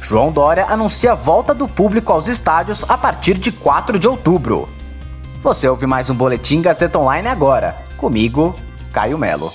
João Dória anuncia a volta do público aos estádios a partir de 4 de outubro. Você ouve mais um Boletim Gazeta Online agora. Comigo, Caio Melo.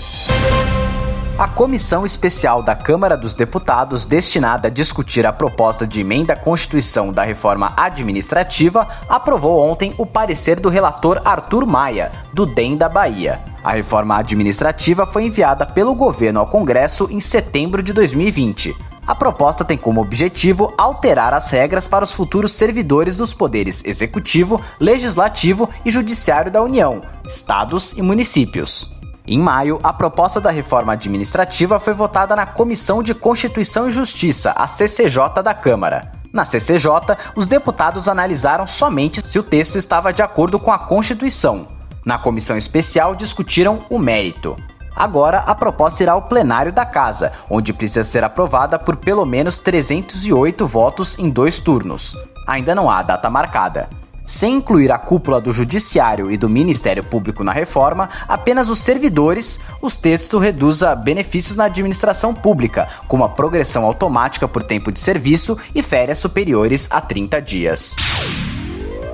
A comissão especial da Câmara dos Deputados, destinada a discutir a proposta de emenda à Constituição da reforma administrativa, aprovou ontem o parecer do relator Arthur Maia, do DEM da Bahia. A reforma administrativa foi enviada pelo governo ao Congresso em setembro de 2020. A proposta tem como objetivo alterar as regras para os futuros servidores dos poderes executivo, legislativo e judiciário da União, estados e municípios. Em maio, a proposta da reforma administrativa foi votada na Comissão de Constituição e Justiça, a CCJ da Câmara. Na CCJ, os deputados analisaram somente se o texto estava de acordo com a Constituição. Na comissão especial, discutiram o mérito. Agora, a proposta irá ao plenário da Casa, onde precisa ser aprovada por pelo menos 308 votos em dois turnos. Ainda não há data marcada. Sem incluir a cúpula do Judiciário e do Ministério Público na reforma, apenas os servidores, os textos reduzem benefícios na administração pública, como a progressão automática por tempo de serviço e férias superiores a 30 dias.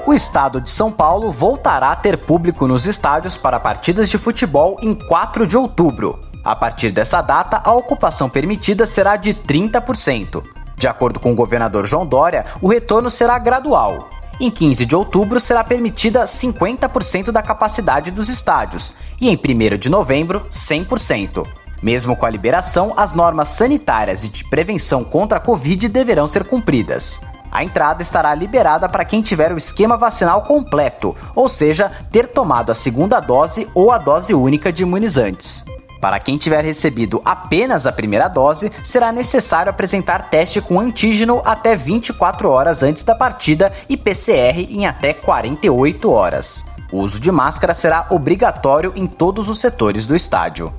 O estado de São Paulo voltará a ter público nos estádios para partidas de futebol em 4 de outubro. A partir dessa data, a ocupação permitida será de 30%. De acordo com o governador João Dória, o retorno será gradual. Em 15 de outubro será permitida 50% da capacidade dos estádios e em 1 de novembro, 100%. Mesmo com a liberação, as normas sanitárias e de prevenção contra a Covid deverão ser cumpridas. A entrada estará liberada para quem tiver o esquema vacinal completo, ou seja, ter tomado a segunda dose ou a dose única de imunizantes. Para quem tiver recebido apenas a primeira dose, será necessário apresentar teste com antígeno até 24 horas antes da partida e PCR em até 48 horas. O uso de máscara será obrigatório em todos os setores do estádio.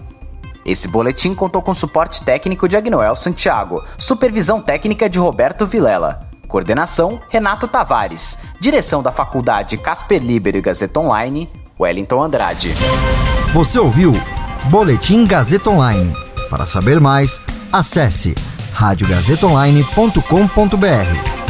Esse boletim contou com suporte técnico de Agnoel Santiago, supervisão técnica de Roberto Vilela, coordenação Renato Tavares, direção da Faculdade Casper Libero e Gazeta Online, Wellington Andrade. Você ouviu Boletim Gazeta Online. Para saber mais, acesse radiogazetaonline.com.br.